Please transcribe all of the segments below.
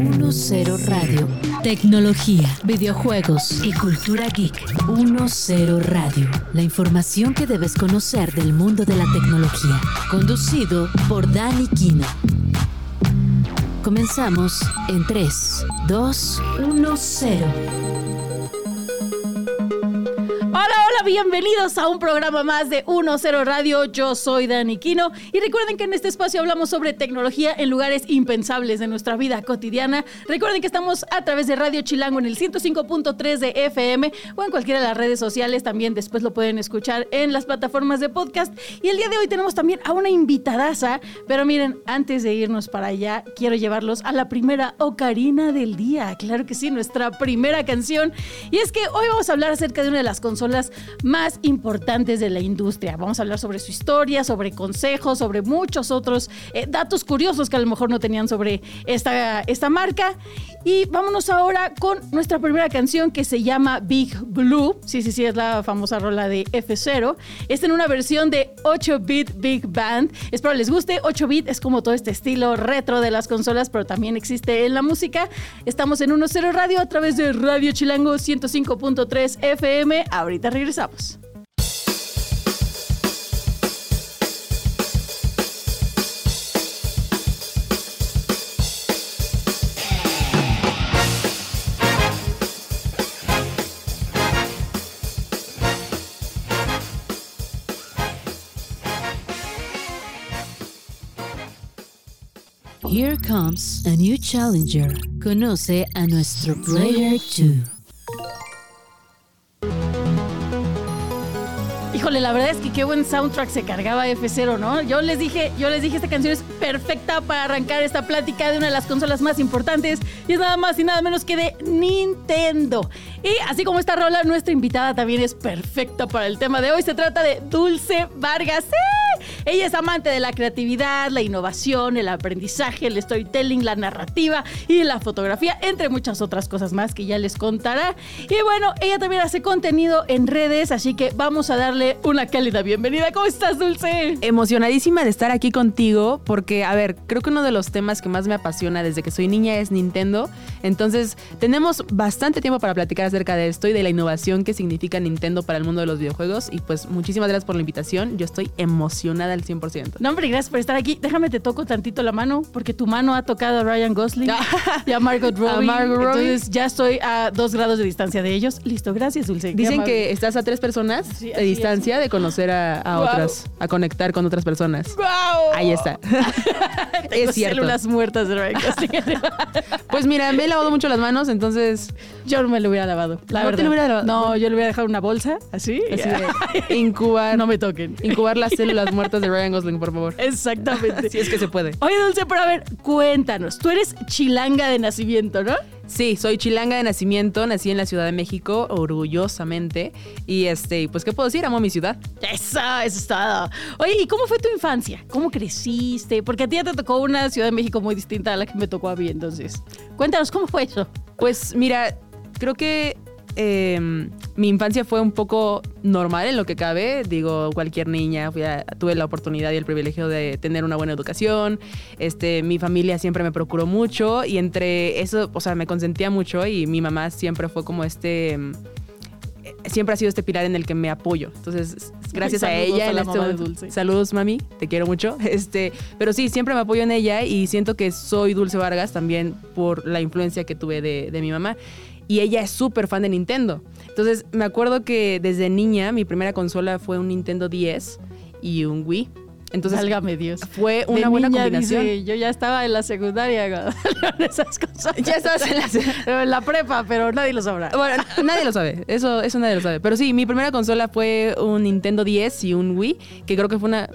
10 Radio. Tecnología, videojuegos y cultura geek. 10 Radio. La información que debes conocer del mundo de la tecnología. Conducido por Dani Kino. Comenzamos en 3, 2, 1, 0. Bienvenidos a un programa más de 1-0 Radio. Yo soy Dani Quino y recuerden que en este espacio hablamos sobre tecnología en lugares impensables de nuestra vida cotidiana. Recuerden que estamos a través de Radio Chilango en el 105.3 de FM o en cualquiera de las redes sociales. También después lo pueden escuchar en las plataformas de podcast. Y el día de hoy tenemos también a una invitadaza. Pero miren, antes de irnos para allá, quiero llevarlos a la primera ocarina del día. Claro que sí, nuestra primera canción. Y es que hoy vamos a hablar acerca de una de las consolas más importantes de la industria. Vamos a hablar sobre su historia, sobre consejos, sobre muchos otros eh, datos curiosos que a lo mejor no tenían sobre esta, esta marca. Y vámonos ahora con nuestra primera canción que se llama Big Blue. Sí, sí, sí, es la famosa rola de F0. Está en una versión de 8-bit Big Band. Espero les guste. 8-bit es como todo este estilo retro de las consolas, pero también existe en la música. Estamos en 1-0 Radio a través de Radio Chilango 105.3 FM. Ahorita regresamos. Here comes a new challenger. Conoce a nuestro Player 2. Híjole, la verdad es que qué buen soundtrack se cargaba F0, ¿no? Yo les dije, yo les dije, esta canción es perfecta para arrancar esta plática de una de las consolas más importantes y es nada más y nada menos que de Nintendo. Y así como esta rola, nuestra invitada también es perfecta para el tema de hoy. Se trata de Dulce Vargas. Ella es amante de la creatividad, la innovación, el aprendizaje, el storytelling, la narrativa y la fotografía, entre muchas otras cosas más que ya les contará. Y bueno, ella también hace contenido en redes, así que vamos a darle una cálida bienvenida. ¿Cómo estás, Dulce? Emocionadísima de estar aquí contigo porque, a ver, creo que uno de los temas que más me apasiona desde que soy niña es Nintendo. Entonces, tenemos bastante tiempo para platicar acerca de esto y de la innovación que significa Nintendo para el mundo de los videojuegos. Y pues, muchísimas gracias por la invitación. Yo estoy emocionada al 100%. No, hombre, gracias por estar aquí. Déjame te toco tantito la mano porque tu mano ha tocado a Ryan Gosling y a Margot Robbie. A Margot Robbie. Entonces, ya estoy a dos grados de distancia de ellos. Listo, gracias, Dulce. Dicen que estás a tres personas de distancia de conocer a, otras, a conectar con otras personas. Ahí está. es cierto. células muertas de Pues mira, me he lavado mucho las manos, entonces. Yo no me lo hubiera lavado. La verdad. lo hubiera lavado? No, yo le hubiera dejado una bolsa así. incubar. No me toquen. Incubar las células muertas de Ryan Gosling, por favor. Exactamente. Si es que se puede. Oye, Dulce, pero a ver, cuéntanos. Tú eres chilanga de nacimiento, ¿no? Sí, soy chilanga de nacimiento, nací en la Ciudad de México, orgullosamente. Y este, pues, ¿qué puedo decir? Amo mi ciudad. Eso, eso es todo. Oye, ¿y cómo fue tu infancia? ¿Cómo creciste? Porque a ti ya te tocó una Ciudad de México muy distinta a la que me tocó a mí, entonces. Cuéntanos, ¿cómo fue eso? Pues mira, creo que Em, mi infancia fue un poco normal en lo que cabe. Digo, cualquier niña, tuve la oportunidad y el privilegio de tener una buena educación. Este, mi familia siempre me procuró mucho y entre eso, o sea, me consentía mucho y mi mamá siempre fue como este em, siempre ha sido este pilar en el que me apoyo. Entonces, gracias a ella. A la este. Saludos, mami, te quiero mucho. Este, pero sí, siempre me apoyo en ella y siento que soy Dulce Vargas también por la influencia que tuve de, de mi mamá y ella es súper fan de Nintendo. Entonces me acuerdo que desde niña mi primera consola fue un Nintendo 10 y un Wii. Entonces, Válgame Dios. Fue una buena combinación. yo ya estaba en la secundaria esas cosas. Ya estabas en la, en la prepa, pero nadie lo sabrá. Bueno, nadie lo sabe. Eso, eso nadie lo sabe. Pero sí, mi primera consola fue un Nintendo 10 y un Wii, que creo que fue una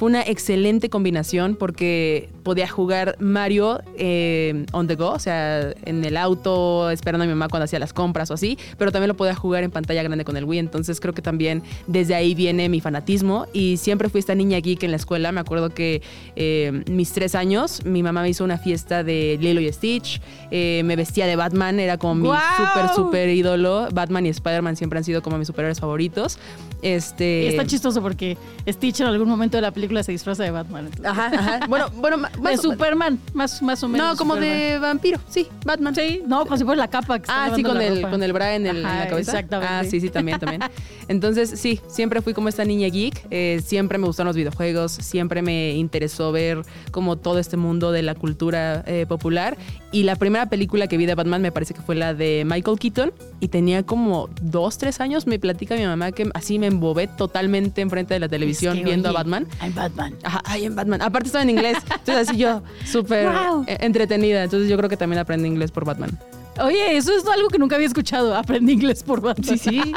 fue una excelente combinación porque podía jugar Mario eh, on the go, o sea, en el auto, esperando a mi mamá cuando hacía las compras o así, pero también lo podía jugar en pantalla grande con el Wii. Entonces creo que también desde ahí viene mi fanatismo y siempre fui esta niña geek en la escuela. Me acuerdo que eh, mis tres años, mi mamá me hizo una fiesta de Lilo y Stitch, eh, me vestía de Batman, era como mi súper, súper ídolo. Batman y Spider-Man siempre han sido como mis superhéroes favoritos. Este... está chistoso porque Stitch en algún momento de la película se disfraza de Batman. Ajá, ajá. Bueno, bueno, ma- de más, Superman, más, más o menos. No, como Superman. de vampiro, sí, Batman. Sí, no, como si fuera la capa. Que Ah, sí, con el, con el bra en, el- en la cabeza. Exactamente. Ah, sí, sí, también, también. Entonces, sí, siempre fui como esta niña geek. eh, siempre me gustaron los videojuegos. Siempre me interesó ver como todo este mundo de la cultura eh, popular. Y la primera película que vi de Batman me parece que fue la de Michael Keaton. Y tenía como dos, tres años. Me platica mi mamá que así me embobé totalmente enfrente de la televisión Es que, viendo oye, a Batman. I'm Batman. Ajá, ay, en Batman. Aparte estaba en inglés. Entonces así yo súper Wow. entretenida. Entonces yo creo que también aprendí inglés por Batman. Oye, eso es algo que nunca había escuchado. Aprendí inglés por Batman. Sí, sí.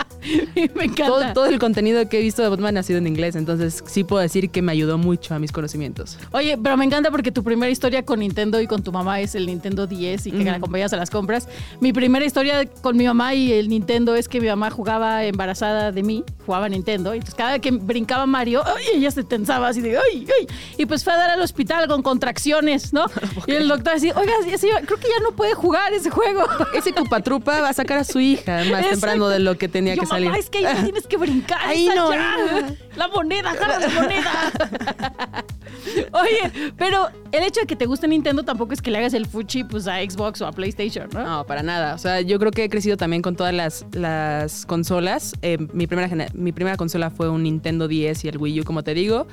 Me encanta. Todo, todo el contenido que he visto de Batman ha sido en inglés, entonces sí puedo decir que me ayudó mucho a mis conocimientos. Oye, pero me encanta porque tu primera historia con Nintendo y con tu mamá es el Nintendo 10 y que la acompañas a las compras. Mi primera historia con mi mamá y el Nintendo es que mi mamá jugaba embarazada de mí, jugaba Nintendo, y entonces cada vez que brincaba Mario, ¡ay! ella se tensaba así de ¡ay! ¡ay! Y pues fue a dar al hospital con contracciones, ¿no? Y el doctor así, oiga, creo que ya no puede jugar ese juego. Ese Cupatrupa va a sacar a su hija más Exacto. temprano de lo que tenía Yo, que salir. Mamá, es que ahí tienes que brincar. Ahí no, allá. La moneda, jala la moneda. Oye, pero el hecho de que te guste Nintendo tampoco es que le hagas el fuchi pues, a Xbox o a PlayStation, ¿no? No, para nada. O sea, yo creo que he crecido también con todas las, las consolas. Eh, mi, primera, mi primera consola fue un Nintendo 10 y el Wii U, como te digo.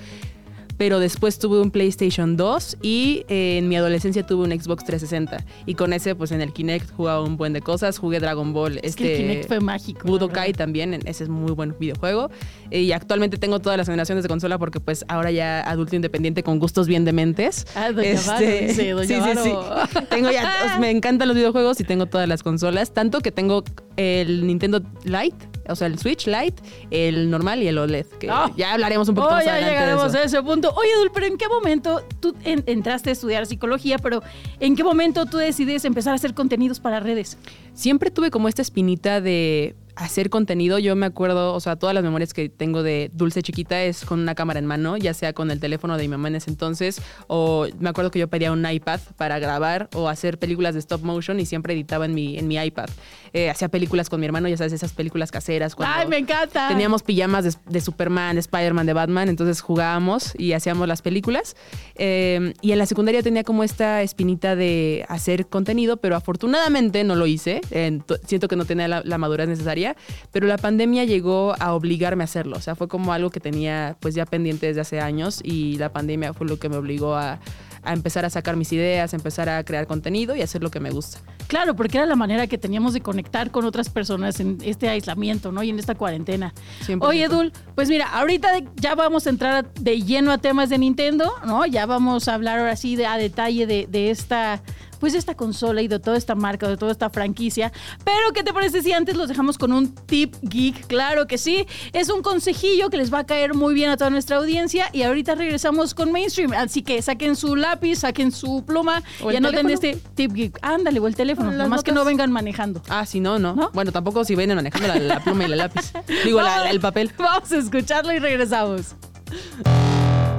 Pero después tuve un PlayStation 2 y eh, en mi adolescencia tuve un Xbox 360. Y con ese, pues en el Kinect jugaba un buen de cosas. Jugué Dragon Ball. es este, que el Kinect fue mágico. Budokai también, ese es muy buen videojuego. Eh, y actualmente tengo todas las generaciones de consola porque pues ahora ya adulto independiente con gustos bien dementes. Ah, Doña Varo, dice, Doña sí, sí, sí. Tengo ya, me encantan los videojuegos y tengo todas las consolas. Tanto que tengo el Nintendo Lite, o sea, el Switch Lite, el normal y el OLED. Que Ah. ya hablaremos un poquito Oh, más ya adelante de llegaremos eso. a ese punto. Oye, Dul, pero ¿en qué momento tú en- entraste a estudiar psicología? Pero ¿en qué momento tú decides empezar a hacer contenidos para redes? Siempre tuve como esta espinita de hacer contenido. Yo me acuerdo, o sea, todas las memorias que tengo de Dulce Chiquita es con una cámara en mano, ya sea con el teléfono de mi mamá en ese entonces, o me acuerdo que yo pedía un iPad para grabar o hacer películas de stop motion y siempre editaba en mi, en mi iPad. Eh, hacía películas con mi hermano, ya sabes, esas películas caseras. Cuando ¡Ay, me encanta! Teníamos pijamas de, de Superman, de Spider-Man, de Batman, entonces jugábamos y hacíamos las películas. Eh, y en la secundaria tenía como esta espinita de hacer contenido, pero afortunadamente no lo hice. Eh, to- siento que no tenía la, la madurez necesaria, pero la pandemia llegó a obligarme a hacerlo. O sea, fue como algo que tenía pues ya pendiente desde hace años y la pandemia fue lo que me obligó a, a empezar a sacar mis ideas, a empezar a crear contenido y hacer lo que me gusta. Claro, porque era la manera que teníamos de conectar con otras personas en este aislamiento, ¿no? Y en esta cuarentena. 100%. Oye, Dul, pues mira, ahorita ya vamos a entrar de lleno a temas de Nintendo, ¿no? Ya vamos a hablar ahora sí de, a detalle de, de esta, pues de esta consola y de toda esta marca, de toda esta franquicia. Pero, ¿qué te parece si antes los dejamos con un tip geek? Claro que sí. Es un consejillo que les va a caer muy bien a toda nuestra audiencia y ahorita regresamos con Mainstream. Así que saquen su lápiz, saquen su pluma O y el anoten teléfono. este tip geek. Ándale, o el teléfono. Nomás que no vengan manejando. Ah, sí, no, no, ¿No? Bueno, tampoco si vienen manejando la, la pluma y la lápiz. Digo, la- la- el papel. Vamos a escucharlo y regresamos.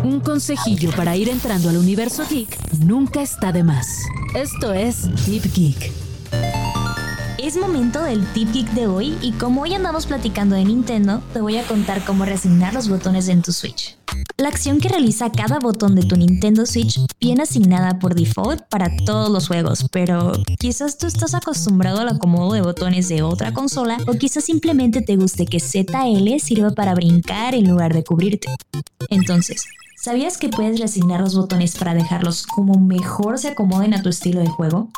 Un consejillo para ir entrando al universo geek nunca está de más. Esto es Deep Geek. Es momento del Tip Geek de hoy y como hoy andamos platicando de Nintendo, te voy a contar cómo reasignar los botones en tu Switch. La acción que realiza cada botón de tu Nintendo Switch viene asignada por default para todos los juegos, pero quizás tú estás acostumbrado al acomodo de botones de otra consola o quizás simplemente te guste que ZL sirva para brincar en lugar de cubrirte. Entonces, ¿sabías que puedes reasignar los botones para dejarlos como mejor se acomoden a tu estilo de juego?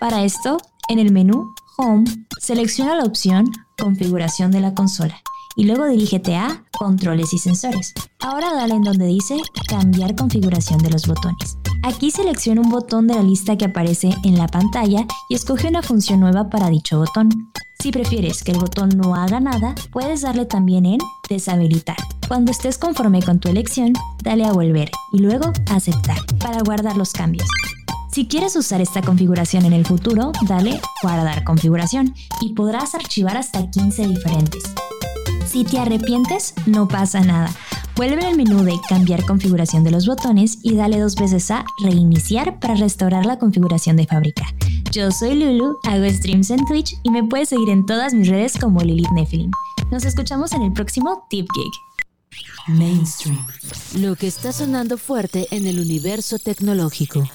Para esto, en el menú Home, selecciona la opción Configuración de la consola y luego dirígete a Controles y sensores. Ahora dale en donde dice Cambiar configuración de los botones. Aquí selecciona un botón de la lista que aparece en la pantalla y escoge una función nueva para dicho botón. Si prefieres que el botón no haga nada, puedes darle también en Deshabilitar. Cuando estés conforme con tu elección, dale a Volver y luego Aceptar para guardar los cambios. Si quieres usar esta configuración en el futuro, dale Guardar configuración y podrás archivar hasta 15 diferentes. Si te arrepientes, no pasa nada. Vuelve al menú de Cambiar configuración de los botones y dale dos veces a Reiniciar para restaurar la configuración de fábrica. Yo soy Lulu, hago streams en Twitch y me puedes seguir en todas mis redes como Lilith Nephilim. Nos escuchamos en el próximo Tip Geek. Mainstream. Lo que está sonando fuerte en el universo tecnológico.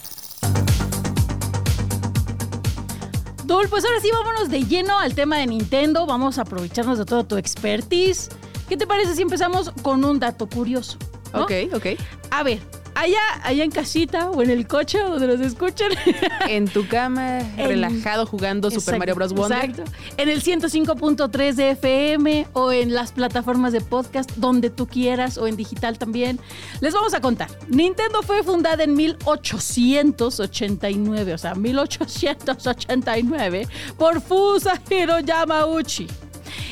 Dul, pues ahora sí vámonos de lleno al tema de Nintendo. Vamos a aprovecharnos de toda tu expertise. ¿Qué te parece si empezamos con un dato curioso? ¿no? Ok, ok. A ver, allá, allá en casita o en el coche donde nos escuchen. En tu cama, En- relajado, jugando Super Mario Bros. Wonder. Exacto. En el 105.3 de FM o en las plataformas de podcast, donde tú quieras, o en digital también. Les vamos a contar. Nintendo fue fundada en 1889, o sea, 1889, por Fusahiro Yamauchi.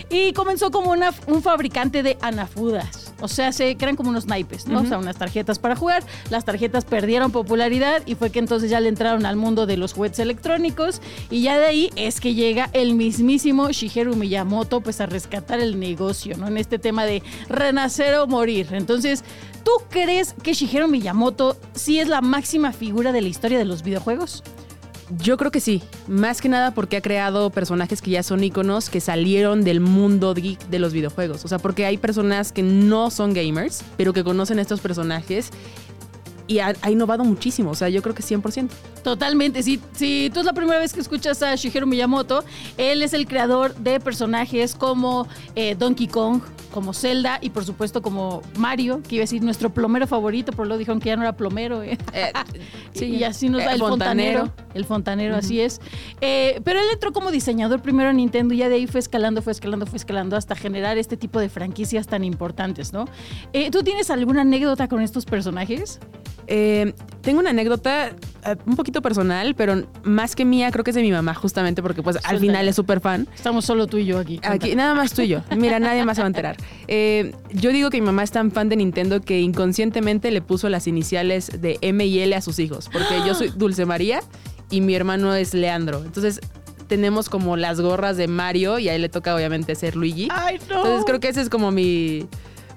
Y comenzó como una- un fabricante de anafudas. O sea, se crean como unos naipes, ¿no? O sea, unas tarjetas para jugar. Las tarjetas perdieron popularidad y fue que entonces ya le entraron al mundo de los juguetes electrónicos. Y ya de ahí es que llega el mismísimo Shigeru Miyamoto, pues a rescatar el negocio, ¿no? En este tema de renacer o morir. Entonces, ¿tú crees que Shigeru Miyamoto sí es la máxima figura de la historia de los videojuegos? Yo creo que sí, más que nada porque ha creado personajes que ya son iconos que salieron del mundo geek de los videojuegos. O sea, porque hay personas que no son gamers, pero que conocen estos personajes y ha, ha innovado muchísimo. O sea, yo creo que 100%. Totalmente. Si, si tú es la primera vez que escuchas a Shigeru Miyamoto, él es el creador de personajes como eh, Donkey Kong, como Zelda y por supuesto como Mario, que iba a decir nuestro plomero favorito, pero luego dijeron que ya no era plomero. eh. Eh, Sí, y así nos Eh, da el fontanero. fontanero. El fontanero, así es. Pero él entró como diseñador primero en Nintendo y ya de ahí fue escalando, fue escalando, fue escalando hasta generar este tipo de franquicias tan importantes, ¿no? ¿Tú tienes alguna anécdota con estos personajes? Eh, tengo una anécdota eh, un poquito personal, pero más que mía, creo que es de mi mamá, justamente porque pues al final es súper fan. Estamos solo tú y yo aquí. Aquí, nada más tú y yo. Mira, nadie más se va a enterar. Eh, yo digo que mi mamá es tan fan de Nintendo que inconscientemente le puso las iniciales de M y L a sus hijos. Porque yo soy Dulce María y mi hermano es Leandro. Entonces tenemos como las gorras de Mario y a él le toca obviamente ser Luigi. ¡Ay, no! Entonces creo que ese es como mi,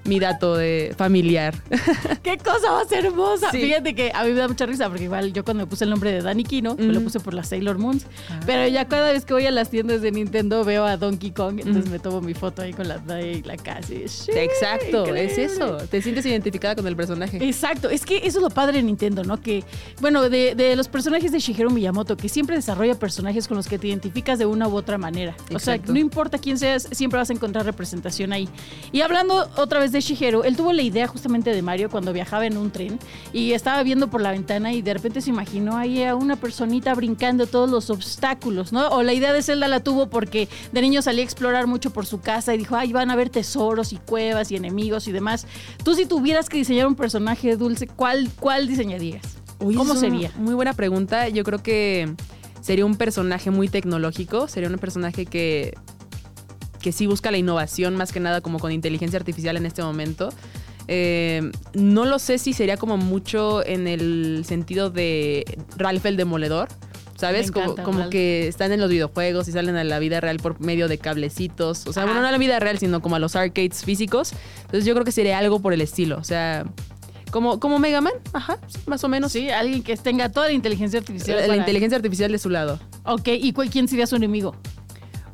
mi dato de familiar. ¡Qué cosa más hermosa! Sí. Fíjate que a mí me da mucha risa porque igual yo cuando me puse el nombre de Danny Kino, me lo puse por las Sailor Moons. Ah. Pero ya cada vez que voy a las tiendas de Nintendo veo a Donkey Kong, entonces me tomo mi foto ahí con la, ahí la casa. y, Exacto, es increíble. eso. Te sientes identificada con el personaje. Exacto, es que eso es lo padre de Nintendo, ¿no? Que, bueno, de, de los personajes de Shigeru Miyamoto, que siempre desarrolla personajes con los que te identificas de una u otra manera. O sea, Exacto. no importa quién seas, siempre vas a encontrar representación ahí. Y hablando otra vez de Shigeru, él tuvo la idea justamente de Mario cuando viajaba en un tren y estaba viendo por la ventana y de repente se imaginó ahí a una personita brincando todos los obstáculos, ¿no? O la idea de Zelda la tuvo porque de niño salía a explorar mucho por su casa y dijo, ay, van a haber tesoros y cuevas y enemigos y demás. Tú si tuvieras que diseñar un personaje dulce, ¿cuál, cuál diseñarías? Uy, ¿Cómo sería? Muy buena pregunta. Yo creo que sería un personaje muy tecnológico. Sería un personaje que, que sí busca la innovación más que nada como con inteligencia artificial en este momento. Eh, no lo sé si sería como mucho en el sentido de Ralph el Demoledor. ¿Sabes? Como, como que están en los videojuegos y salen a la vida real por medio de cablecitos. O sea, bueno, no a la vida real, sino como a los arcades físicos. Entonces yo creo que sería algo por el estilo. O sea, como, como Mega Man, ajá, más o menos. Sí, alguien que tenga toda la inteligencia artificial. La, inteligencia artificial de su lado. Ok, ¿y cuál, quién sería su enemigo?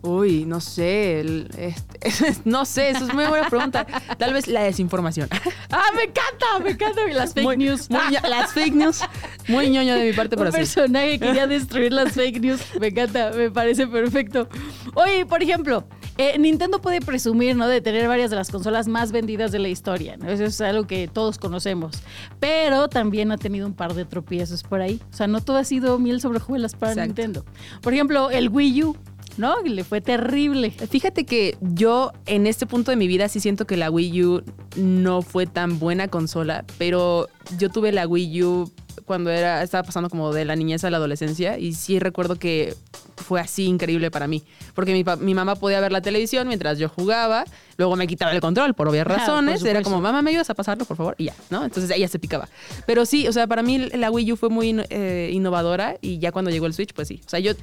Uy, no sé. el- este, no sé, eso es muy buena pregunta. Tal vez la desinformación. ¡Ah, me encanta! Me encanta las fake Muy- news. muy las fake news. Muy ñoño de mi parte, Un pero sí. personaje quería destruir las fake news. Me encanta, me parece perfecto. Oye, por ejemplo, eh, Nintendo puede presumir, ¿no? De tener varias de las consolas más vendidas de la historia, ¿no? Eso es algo que todos conocemos. Pero también ha tenido un par de tropiezos por ahí. O sea, no todo ha sido miel sobre hojuelas para Exacto. Nintendo. Por ejemplo, el Wii U, ¿no? Le fue terrible. Fíjate que yo en este punto de mi vida sí siento que la Wii U no fue tan buena consola, pero yo tuve la Wii U cuando era estaba pasando como de la niñez a la adolescencia y sí recuerdo que fue así increíble para mí, porque mi, mamá podía ver la televisión mientras yo jugaba, luego me quitaba el control por obvias por razones, era como, mamá, ¿me ayudas a pasarlo, por favor? Y ya, ¿no? Entonces ella se picaba. Pero sí, o sea, para mí la Wii U fue muy eh, innovadora y ya cuando llegó el Switch, pues sí. O sea, yo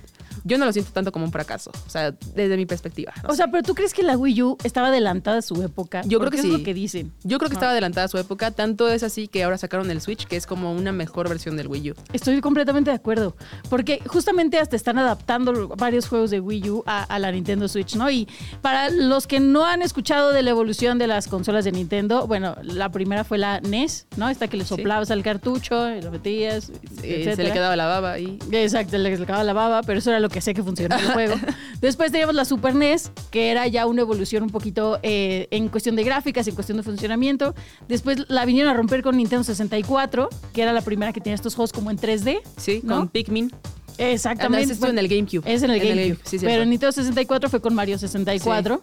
yo no lo siento tanto como un fracaso, o sea, desde mi perspectiva. no O sea, pero ¿tú crees que la Wii U estaba adelantada a su época? Yo creo que es sí. lo que dicen. Yo creo que No. estaba adelantada a su época, tanto es así que ahora sacaron el Switch, que es como una mejor versión del Wii U. Estoy completamente de acuerdo. Porque justamente hasta están adaptando varios juegos de Wii U a, a la Nintendo Switch, ¿no? Y para los que no han escuchado de la evolución de las consolas de Nintendo, bueno, la primera fue la NES, ¿no? Esta que le soplabas al cartucho, y lo metías, Eh, se le quedaba la baba y Exacto, le sacaba la baba, pero eso era lo que sé que funcionaba el juego. Después teníamos la Super NES, que era ya una evolución un poquito eh, en cuestión de gráficas, en cuestión de funcionamiento. Después la vinieron a romper con Nintendo 64, que era la primera que tenía estos juegos como en 3D. sí, ¿no? con Pikmin. Exactamente. Estuvo en el GameCube. Es en el GameCube. sí, pero en Nintendo 64 fue con Mario 64.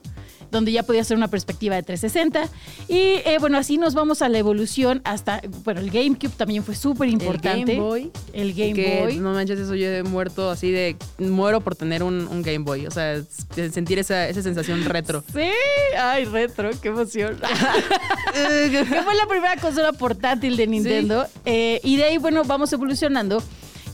Donde ya podía hacer una perspectiva de 360. Y eh, bueno, así nos vamos a la evolución hasta. Bueno, el GameCube también fue súper importante. El Game Boy. El Game que, Boy. No manches, eso yo he muerto así de. Muero por tener un, un Game Boy. O sea, sentir esa, esa sensación retro. Sí, ay, retro, qué emoción. que fue la primera consola portátil de Nintendo. Eh, y de ahí, bueno, vamos evolucionando.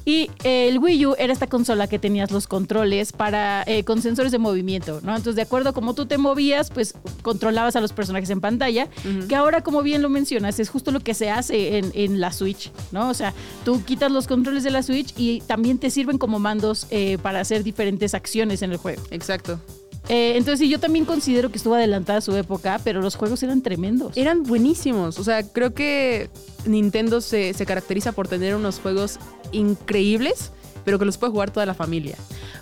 Y eh, el Wii U era esta consola que tenías los controles para eh, con sensores de movimiento, ¿no? Entonces, de acuerdo a cómo tú te movías, pues controlabas a los personajes en pantalla, que ahora, como bien lo mencionas, es justo lo que se hace en, en la Switch, ¿no? O sea, tú quitas los controles de la Switch y también te sirven como mandos eh, para hacer diferentes acciones en el juego. Exacto. Eh, entonces, sí, yo también considero que estuvo adelantada a su época, pero los juegos eran tremendos. Eran buenísimos. O sea, creo que Nintendo se, se caracteriza por tener unos juegos increíbles, pero que los puede jugar toda la familia.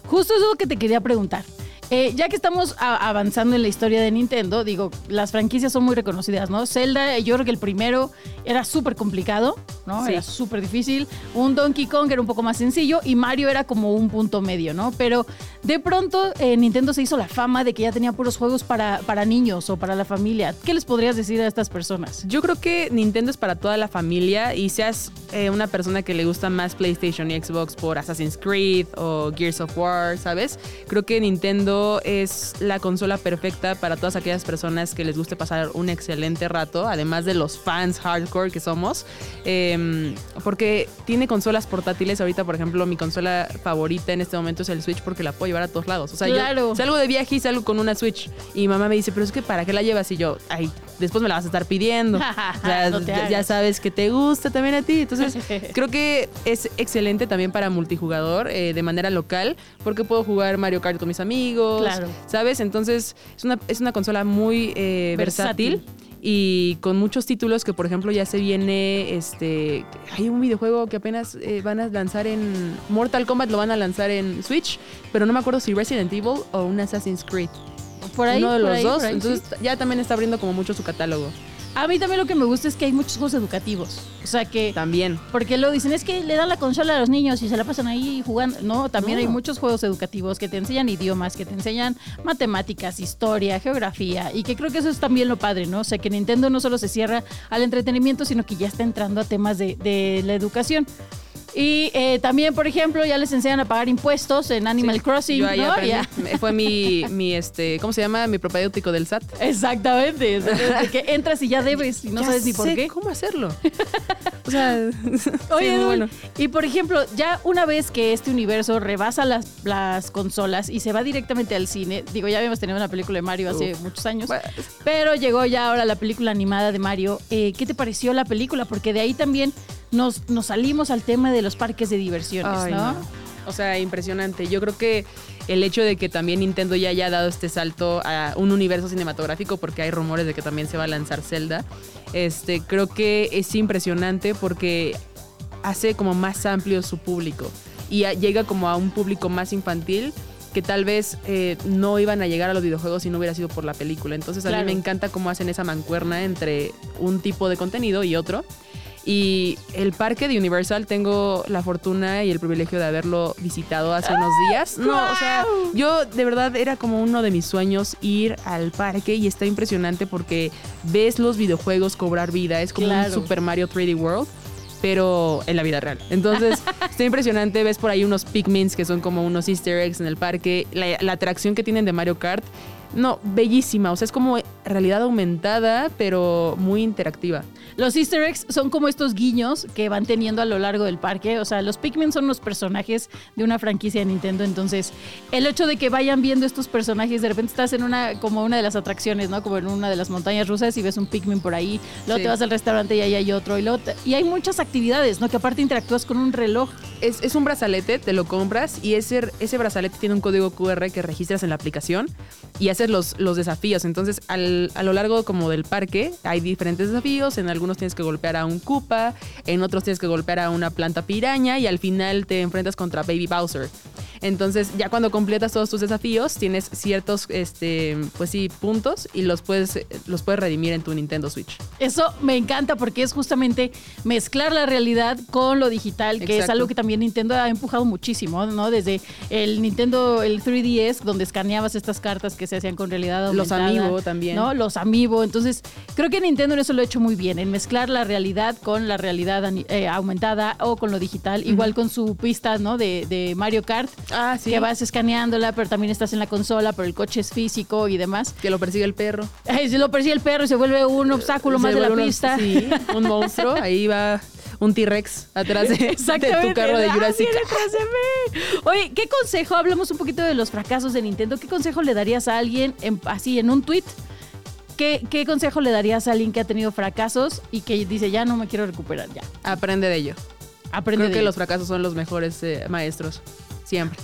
Justo eso es lo que te quería preguntar. Eh, ya que estamos avanzando en la historia de Nintendo, digo, las franquicias son muy reconocidas, ¿no? Zelda, yo creo que el primero era súper complicado, ¿no? Sí. Era súper difícil. Un Donkey Kong era un poco más sencillo y Mario era como un punto medio, ¿no? Pero de pronto eh, Nintendo se hizo la fama de que ya tenía puros juegos para, para niños o para la familia. ¿Qué les podrías decir a estas personas? Yo creo que Nintendo es para toda la familia y seas eh, una persona que le gusta más PlayStation y Xbox por Assassin's Creed o Gears of War, ¿sabes? Creo que Nintendo es la consola perfecta para todas aquellas personas que les guste pasar un excelente rato, además de los fans hardcore que somos, eh, porque tiene consolas portátiles. Ahorita, por ejemplo, mi consola favorita en este momento es el Switch porque la puedo llevar a todos lados. O sea, Claro. yo salgo de viaje y salgo con una Switch y mamá me dice, pero es que ¿para qué la llevas? Y yo, ay, después me la vas a estar pidiendo. O sea, No te ya, sabes que te gusta también a ti. Entonces, creo que es excelente también para multijugador eh, de manera local, porque puedo jugar Mario Kart con mis amigos. Claro. ¿Sabes? Entonces, es una, es una consola muy eh, Versátil. versátil. Y con muchos títulos que, por ejemplo, ya se viene, este, hay un videojuego que apenas eh, van a lanzar en Mortal Kombat, lo van a lanzar en Switch, pero no me acuerdo si Resident Evil o un Assassin's Creed. Por ahí, Uno de por los ahí, dos. ahí, entonces sí. ya también está abriendo como mucho su catálogo. A mí también lo que me gusta es que hay muchos juegos educativos. O sea que... También. Porque lo dicen, es que le dan la consola a los niños y se la pasan ahí jugando. No, también No. hay muchos juegos educativos que te enseñan idiomas, que te enseñan matemáticas, historia, geografía. Y que creo que eso es también lo padre, ¿no? O sea, que Nintendo no solo se cierra al entretenimiento, sino que ya está entrando a temas de, de la educación. Y eh, también, por ejemplo, ya les enseñan a pagar impuestos en Animal Sí. Crossing, Yo ahí ¿no? aprendí. Ya. Fue mi, mi, este, ¿cómo se llama? Mi propedéutico del SAT. Exactamente. Que entras y ya debes y no Ya sabes ni por sé qué. cómo hacerlo. o sea, Oye, sí, bueno. y por ejemplo, ya una vez que este universo rebasa las, las consolas y se va directamente al cine, digo, ya habíamos tenido una película de Mario hace Uf. muchos años, Bueno, pero llegó ya ahora la película animada de Mario. Eh, ¿Qué te pareció la película? Porque de ahí también nos, nos salimos al tema de los parques de diversiones, Ay, ¿no? no. O sea, impresionante. Yo creo que el hecho de que también Nintendo ya haya dado este salto a un universo cinematográfico, porque hay rumores de que también se va a lanzar Zelda, este, creo que es impresionante porque hace como más amplio su público y a- llega como a un público más infantil que tal vez eh, no iban a llegar a los videojuegos si no hubiera sido por la película. Entonces a Claro. mí me encanta cómo hacen esa mancuerna entre un tipo de contenido y otro. Y el parque de Universal tengo la fortuna y el privilegio de haberlo visitado hace unos días. No, o sea, yo de verdad era como uno de mis sueños ir al parque y está impresionante porque ves los videojuegos cobrar vida. Es como Claro. un Super Mario 3D World pero en la vida real. Entonces, está impresionante. Ves por ahí unos Pikmins que son como unos easter eggs en el parque. La, la atracción que tienen de Mario Kart No, bellísima. O sea, es como realidad aumentada, pero muy interactiva. Los easter eggs son como estos guiños que van teniendo a lo largo del parque. O sea, los Pikmin son los personajes de una franquicia de Nintendo. Entonces, el hecho de que vayan viendo estos personajes, de repente estás en una, como una de las atracciones, ¿no? Como en una de las montañas rusas y ves un Pikmin por ahí. Luego Sí. te vas al restaurante y ahí hay otro. Y, luego te- y hay muchas actividades, ¿no? Que aparte interactúas con un reloj. Es, es un brazalete, te lo compras y ese, ese brazalete tiene un código QR que registras en la aplicación y haces los, los desafíos. Entonces, al- a lo largo como del parque hay diferentes desafíos. En algunos tienes que golpear a un Koopa, en otros tienes que golpear a una planta piraña y al final te enfrentas contra Baby Bowser. Entonces, ya cuando completas todos tus desafíos, tienes ciertos, este, pues sí, puntos y los puedes, los puedes redimir en tu Nintendo Switch. Eso me encanta porque es justamente mezclar la realidad con lo digital, que es algo que también Nintendo ha empujado muchísimo, ¿no? Desde el Nintendo, el 3DS, donde escaneabas estas cartas que se hacían con realidad Los aumentada. Amiibo también. ¿no? Los Amiibo. Entonces, creo que Nintendo en eso lo ha hecho muy bien, en mezclar la realidad con la realidad eh, aumentada o con lo digital. Igual con su pista, ¿no? De, de Mario Kart. Ah, sí. Que vas escaneándola, pero también estás en la consola, pero el coche es físico y demás. Que lo persigue el perro. Ay, se lo persigue el perro y se vuelve un obstáculo más de la vuelve un- pista. Sí, un monstruo. Ahí va un T-Rex atrás de, tu carro de Ah, Jurassic. de. Oye, ¿qué consejo? Hablamos un poquito de los fracasos de Nintendo. ¿Qué consejo le darías a alguien en- así en un tweet? ¿Qué, ¿Qué consejo le darías a alguien que ha tenido fracasos y que dice, ya no me quiero recuperar, ya? Aprende de ello. Aprende Creo de que ello. los fracasos son los mejores eh, maestros. Siempre.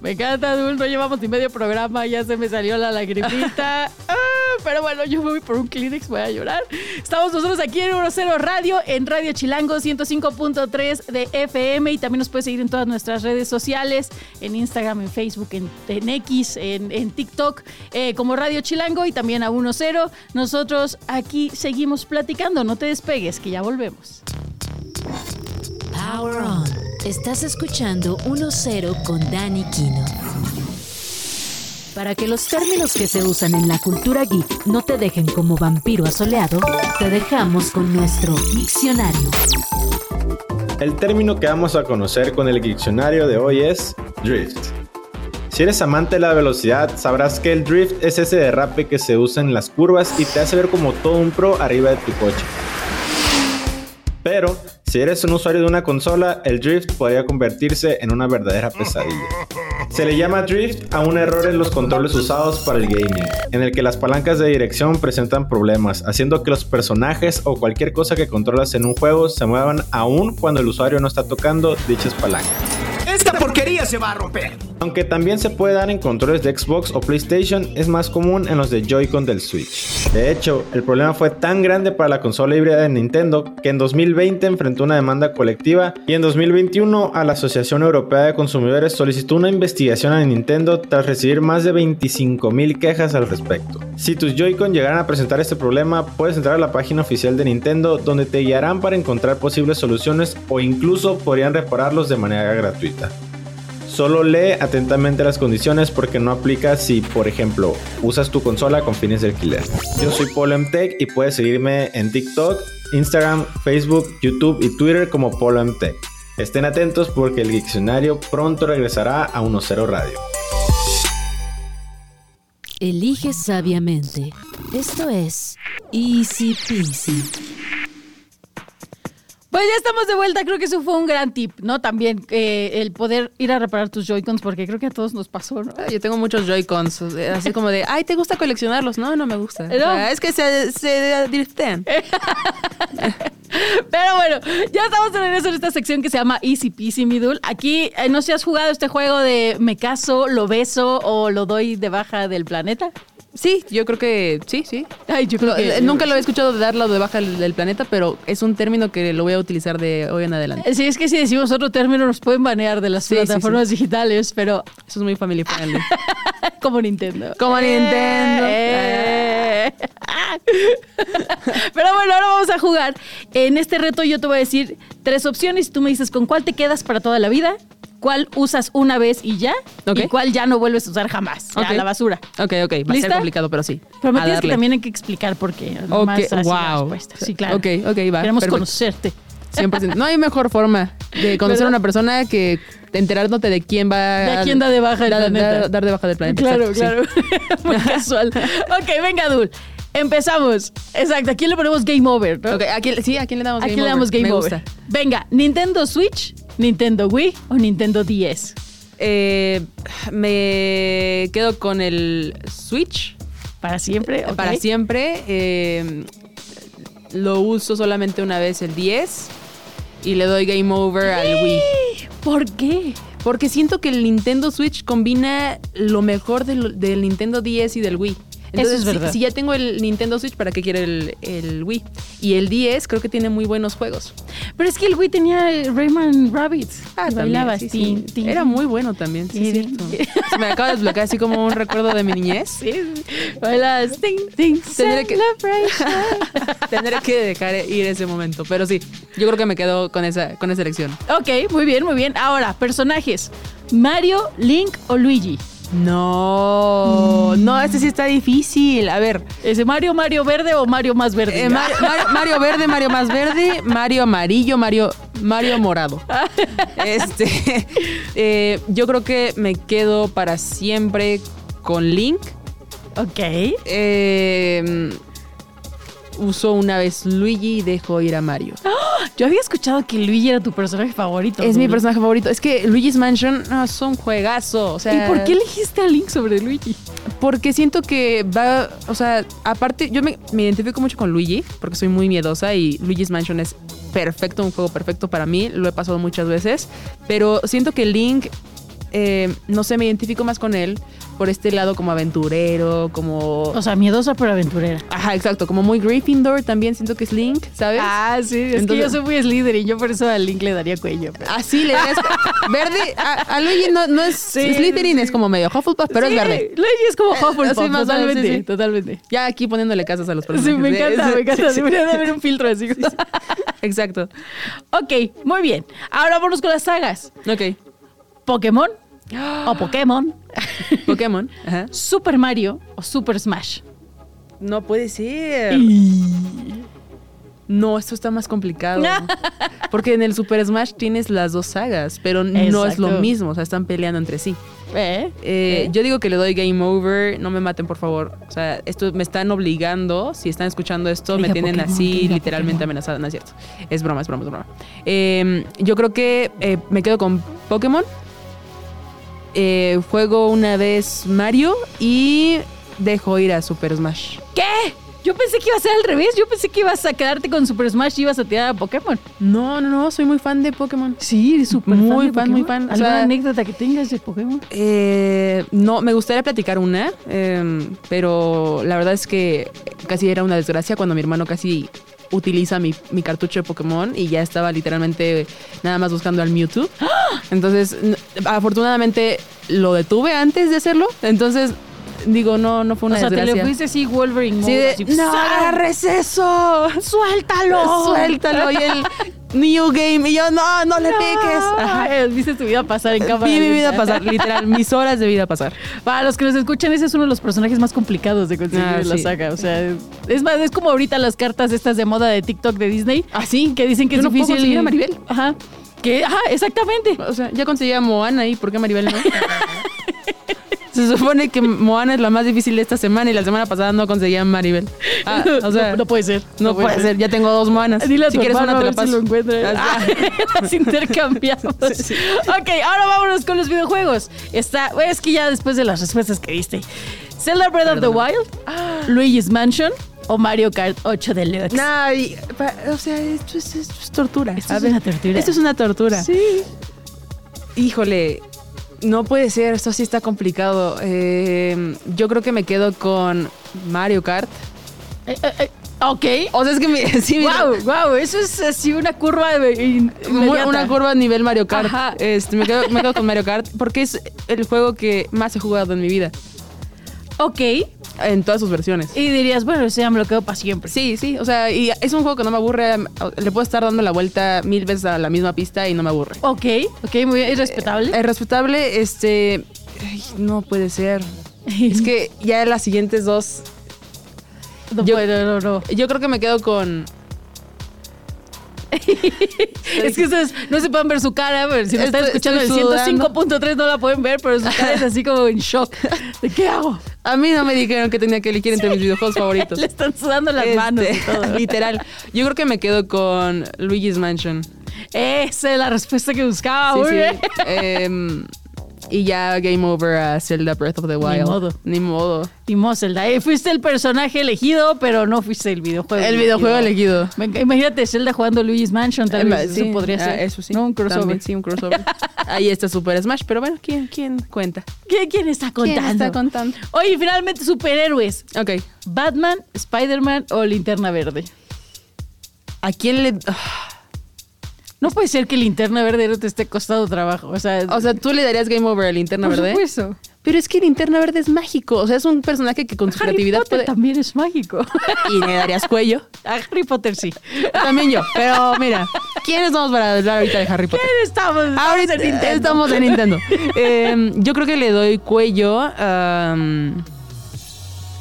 Me encanta, Dul, no llevamos ni medio programa, ya se me salió la lagrimita. Ah, pero bueno, yo me voy por un Kleenex, voy a llorar. Estamos nosotros aquí en 1-0 Radio, en Radio Chilango 105.3 de FM y también nos puedes seguir en todas nuestras redes sociales, en Instagram, en Facebook, en, en X, en, en TikTok, eh, como Radio Chilango y también a 1-0. Nosotros aquí seguimos platicando, no te despegues, que ya volvemos. Power On. Estás escuchando 1-0 con Dani Kino. Para que los términos que se usan en la cultura geek no te dejen como vampiro asoleado, te dejamos con nuestro diccionario. El término que vamos a conocer con el diccionario de hoy es drift. Si eres amante de la velocidad, sabrás que el drift es ese derrape que se usa en las curvas y te hace ver como todo un pro arriba de tu coche. Pero, si eres un usuario de una consola, el drift podría convertirse en una verdadera pesadilla. Se le llama drift a un error en los controles usados para el gaming, en el que las palancas de dirección presentan problemas, haciendo que los personajes o cualquier cosa que controlas en un juego se muevan aún cuando el usuario no está tocando dichas palancas. Porquería se va a romper. Aunque también se puede dar en controles de Xbox o PlayStation, es más común en los de Joy-Con del Switch. De hecho, el problema fue tan grande para la consola híbrida de Nintendo que en 2020 enfrentó una demanda colectiva y en 2021 a la Asociación Europea de Consumidores solicitó una investigación a Nintendo tras recibir más de 25.000 quejas al respecto. Si tus Joy-Con llegaran a presentar este problema, puedes entrar a la página oficial de Nintendo donde te guiarán para encontrar posibles soluciones o incluso podrían repararlos de manera gratuita. Solo lee atentamente las condiciones porque no aplica si, por ejemplo, usas tu consola con fines de alquiler. Yo soy PoloMTech y puedes seguirme en TikTok, Instagram, Facebook, YouTube y Twitter como PoloMTech. Estén atentos porque el diccionario pronto regresará a 1.0 Radio. Elige sabiamente. Esto es Easy Peasy. Pues ya estamos de vuelta, creo que eso fue un gran tip, ¿no? También eh, el poder ir a reparar tus Joy-Cons, porque creo que a todos nos pasó, ¿no? Yo tengo muchos Joy-Cons, eh, así como de, ay, ¿te gusta coleccionarlos? No, no me gusta. O No. sea, es que se, se driftean. Pero bueno, ya estamos de regreso en esta sección que se llama Easy Peasy Midul. Aquí, eh, no sé si has jugado este juego de me caso, lo beso o lo doy de baja del planeta. Sí, yo creo que sí, sí. Ay, yo creo que... eh, nunca lo he escuchado de darlo de baja del, planeta, pero es un término que lo voy a utilizar de hoy en adelante. Sí, es que si decimos otro término nos pueden banear de las Sí, sí, plataformas digitales, pero Eso es muy family friendly. como Nintendo. Como Nintendo. Eh. Pero bueno, ahora vamos a jugar. En este reto yo te voy a decir tres opciones y tú me dices con cuál te quedas para toda la vida, cuál usas una vez y ya, y cuál ya no vuelves a usar jamás, ya, la basura. Ok, ok, va a ser complicado, pero sí. Pero me tienes que también hay que explicar por qué. no Ok, más wow. respuesta. Sí, claro. Ok, ok, va, Queremos perfecto. conocerte. 100%. No hay mejor forma de conocer a una persona que enterándote de quién va De a quién da de baja el planeta. dar- dar de baja del planeta. Claro, exacto, sí. claro. Muy casual. Ok, venga, Dul. Empezamos. Exacto. ¿A quién le ponemos game over? ¿no? Ok, ¿a quién- sí, ¿a quién le damos ¿A game quién le damos over? game Me over? gusta. Venga, Nintendo Switch, Nintendo Wii o Nintendo 10. Eh, me quedo con el Switch Para siempre. para siempre. eh, lo uso solamente una vez el 10 y le doy game over al Wii. ¿Por qué? Porque siento que el Nintendo Switch combina lo mejor del, del Nintendo 10 y del Wii. Entonces, es si- verdad. Si, ya tengo el Nintendo Switch, ¿para qué quiero el, el Wii? Y el 10 creo que tiene muy buenos juegos. Pero es que el Wii tenía Rayman Rabbits. Ah, Y bailabas. sí, sí. Era muy bueno también, sí, es cierto. Se me acaba de desbloquear así como un recuerdo de mi niñez. Sí. Bailabas. Ting, ting, Tendré que-. Tendré que dejar ir ese momento. Pero sí, yo creo que me quedo con esa, con esa elección. ok, muy bien, muy bien. Ahora, personajes. Mario, Link o Luigi. No, no, este sí está difícil. A ver, ¿Ese Mario, Mario verde o Mario más verde? eh, Mario, Mario- Mario verde, Mario más verde, Mario amarillo, Mario, Mario morado. Este, eh, yo creo que me quedo para siempre con Link. ok. Eh, uso una vez Luigi y dejo ir a Mario. Yo había escuchado que Luigi era tu personaje favorito. Es mi personaje favorito. Es que Luigi's Mansion no, es un juegazo. O sea, ¿Y por qué elegiste a Link sobre Luigi? Porque siento que va, o sea, aparte, yo me, me identifico mucho con Luigi, porque soy muy miedosa y Luigi's Mansion es perfecto, un juego perfecto para mí, lo he pasado muchas veces, pero siento que Link, eh, no sé, me identifico más con él por este lado como aventurero, como... O sea, miedosa pero aventurera. Ajá, exacto, como muy Gryffindor también siento que es Link, ¿sabes? Ah, sí, es que Entonces- yo soy muy Slytherin, yo por eso a Link le daría cuello. pero- Así le das verde. A, a Luigi no, no es Sí, Slytherin, sí. es como medio Hufflepuff, pero Sí, es verde. Luigi es como Hufflepuff, sí, más totalmente, sí, sí. totalmente. Ya aquí poniéndole casas a los Sí, personajes. me encanta, Sí, me encanta. sí, Debería de haber un filtro así. Exacto. ok, muy bien. Ahora vamos con las sagas. Ok. Pokémon o Pokémon, Pokémon. Ajá. Super Mario o Super Smash. No puede ser. No, esto está más complicado. Porque en el Super Smash tienes las dos sagas, pero no es lo mismo. O sea, están peleando entre sí. ¿Eh? Eh, ¿Eh? Yo digo que le doy game over. No me maten, por favor. O sea, esto me están obligando. Si están escuchando esto, me tienen Pokémon, así literalmente Pokémon. amenazada. No es cierto. Es broma, es broma, es broma. Eh, yo creo que me quedo con Pokémon. Eh, juego una vez Mario y dejo ir a Super Smash. ¿Qué? Yo pensé que iba a ser al revés. Yo pensé que ibas a quedarte con Super Smash y ibas a tirar a Pokémon. No, no, no, soy muy fan de Pokémon. Sí, súper Muy fan, muy fan. O ¿Alguna sea- anécdota que tengas de Pokémon? Eh, no, me gustaría platicar una, eh, pero la verdad es que casi era una desgracia cuando mi hermano casi utiliza mi, mi cartucho de Pokémon y ya estaba literalmente nada más buscando al Mewtwo. Entonces, afortunadamente lo detuve antes de hacerlo. Entonces, digo, no, no fue una o sea, te desgracia. le fuiste así Wolverine Sí, de, así, no agarres eso. ¡Suéltalo! Suéltalo. Y el New Game. Y yo, no, no le piques. Ajá. Viste tu vida pasar en cámara. Vi mi vida pasar, literal, mis horas de vida pasar. Para los que nos escuchan, ese es uno de los personajes más complicados de conseguir Ah, en la sí. saga. O sea, es más, es como ahorita las cartas estas de moda de TikTok de Disney. ¿Ah, sí? Que dicen que Yo es no puedo difícil. conseguir a Maribel. Ajá. Que, ajá, exactamente. O sea, ya conseguí a Moana ahí, ¿por qué Maribel no? Se supone que Moana es la más difícil de esta semana y la semana pasada no conseguía Maribel. Ah, o sea, no, no puede ser. no puede ser. ya tengo dos Moanas. Dile a si tu quieres hermano una te la si paso. lo. Ah, Ah, las intercambiamos. Ok, ahora vámonos con los videojuegos. Está, es que ya después de las respuestas que diste. Zelda Breath of the Wild, Luigi's Mansion o Mario Kart 8 Deluxe. No, y- o sea, esto es, esto es tortura. Esto A es ver, una tortura. Esto es una tortura. Sí. Híjole, no puede ser, esto sí está complicado. Eh, yo creo que me quedo con Mario Kart. Eh, eh, eh, ok. O sea, es que mi, sí, Wow, wow, eso es así una curva de una curva a nivel Mario Kart. Ajá. Este, me, quedo, me quedo con Mario Kart porque es el juego que más he jugado en mi vida. Ok. En todas sus versiones. Y dirías, bueno, ese ya me lo quedo para siempre. Sí, sí, o sea, y es un juego que no me aburre. Le puedo estar dando la vuelta mil veces a la misma pista y no me aburre. Ok, ok, muy bien. ¿Es respetable? Es respetable, este. ay, no puede ser. Es que ya las siguientes dos. no, yo- puedo, no, no. Yo creo que me quedo con. es que ustedes no se pueden ver su cara, pero si lo están escuchando estoy 105.3 no la pueden ver, pero su cara es así como en shock. ¿De qué hago? A mí no me dijeron que tenía que elegir entre mis videojuegos favoritos. Le están sudando las Este, manos y todo. Literal. Yo creo que me quedo con Luigi's Mansion. Esa es la respuesta que buscaba. Sí, bien. Y ya game over a Zelda Breath of the Wild. modo. Ni modo. Y Zelda, eh, fuiste el personaje elegido, pero no fuiste el videojuego. El videojuego elegido. Imagínate Zelda jugando Luigi's Mansion, tal Em, vez sí, eso podría ah, ser. Eso sí. No, un crossover. También, sí, un crossover. Ahí está Super Smash, pero bueno, ¿quién, quién cuenta? ¿Quién, quién está contando? ¿Quién está contando? Oye, finalmente superhéroes. Ok. ¿Batman, Spider-Man o Linterna Verde? ¿A quién le.? No puede ser que Linterna Verde no te esté costando trabajo. O sea, O sea, tú le darías game over a Linterna por Verde. supuesto. Pero es que Linterna Verde es mágico. O sea, es un personaje que con su Harry creatividad Potter puede. también es mágico. Y le darías cuello. A Harry Potter sí. También yo. Pero mira, ¿quiénes somos para hablar ahorita de Harry Potter? ¿Quién estamos? Estamos Ahorita en Nintendo. estamos en Nintendo. Eh, yo creo que le doy cuello a um,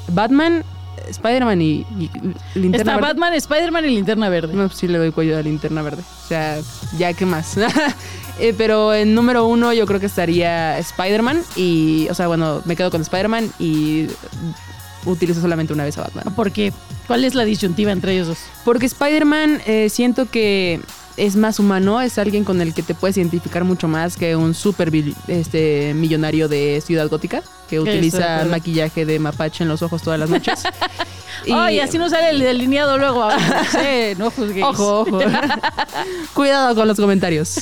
Batman, Spider-Man y, y Linterna Está Verde. Batman, Spider-Man y Linterna Verde. No, pues sí le doy cuello a Linterna Verde. O sea, ya qué más. Eh, pero en número uno yo creo que estaría Spider-Man y, o sea, bueno, me quedo con Spider-Man y utilizo solamente una vez a Batman. ¿Por qué? ¿Cuál es la disyuntiva entre ellos dos? Porque Spider-Man eh, siento que es más humano, es alguien con el que te puedes identificar mucho más que un super este, millonario de Ciudad Gótica que utiliza maquillaje de mapache en los ojos todas las noches. Y- Ay, así no sale el delineado luego. Sí, no juzguéis. Ojo, ojo. Cuidado con los comentarios.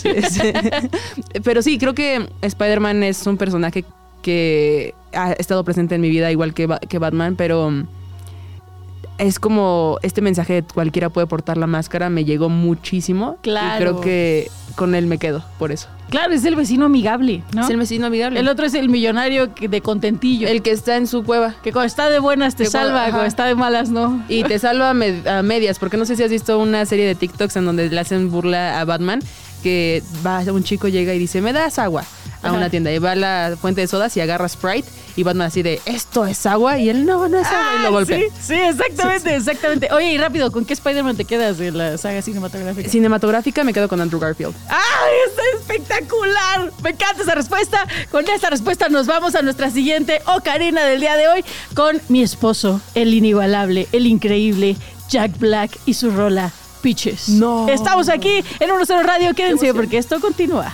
Pero sí, creo que Spider-Man es un personaje que ha estado presente en mi vida igual que, Ba- que Batman, pero es como este mensaje de cualquiera puede portar la máscara, me llegó muchísimo. Claro. Y creo que con él me quedo, por eso. Claro, es el vecino amigable, ¿no? Es el vecino amigable. El El, otro es el millonario que- de contentillo. que está en su cueva. que cuando está de buenas te Que salva, cuando está de malas no. Y te salva a, med- a medias, porque no sé si has visto una serie de TikToks en donde le hacen burla a Batman, que va un chico llega y dice, me das agua a Ajá. una tienda y va a la fuente de sodas y agarra Sprite y Batman así de, esto es agua y él no, no es agua y lo Ah, golpea. Sí, sí, exactamente, exactamente. Oye, y rápido, ¿con qué Spider-Man te quedas de la saga cinematográfica? Cinematográfica me quedo con Andrew Garfield. ¡Ay, está espectacular! Me encanta esa respuesta. Con esta respuesta nos vamos a nuestra siguiente ocarina del día de hoy con mi esposo, el inigualable, el increíble Jack Black y su rola Peaches. No. Estamos aquí en 1 Radio. Quédense porque esto continúa.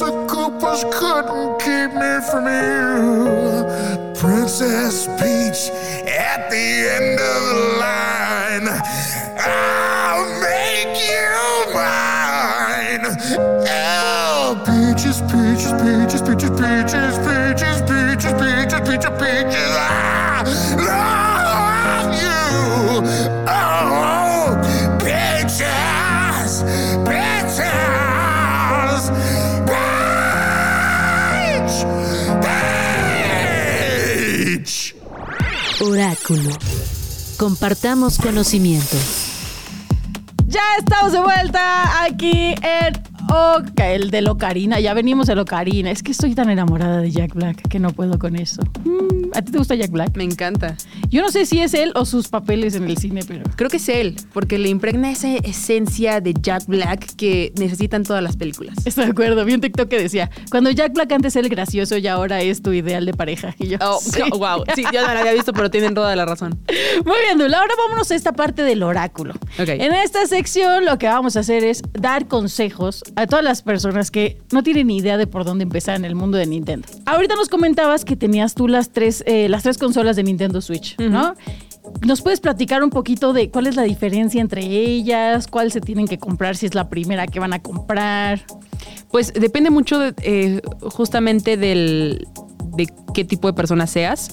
of Koopas couldn't keep me from you. Princess Peach at the end of Oráculo. Compartamos conocimientos. Ya estamos de vuelta aquí en Ok, el de Locarina. Ya venimos de Locarina. Es que estoy tan enamorada de Jack Black que no puedo con eso. Mm, ¿A ti te gusta Jack Black? Me encanta. Yo no sé si es él o sus papeles en el cine, pero... Creo que es él, porque le impregna esa esencia de Jack Black que necesitan todas las películas. Estoy de acuerdo. Vi un TikTok que decía, cuando Jack Black antes era el gracioso y ahora es tu ideal de pareja. Y yo, Oh, sí. wow. Sí, yo no lo había visto, pero tienen toda la razón. Muy bien, Dula. Ahora vámonos a esta parte del oráculo. Ok. En esta sección lo que vamos a hacer es dar consejos a todas las personas que no tienen ni idea de por dónde empezar en el mundo de Nintendo. Ahorita nos comentabas que tenías tú las tres, eh, las tres consolas de Nintendo Switch, ¿no? ¿Nos puedes platicar un poquito de cuál es la diferencia entre ellas? ¿Cuál se tienen que comprar si es la primera que van a comprar? Pues depende mucho de, eh, justamente del, de qué tipo de persona seas.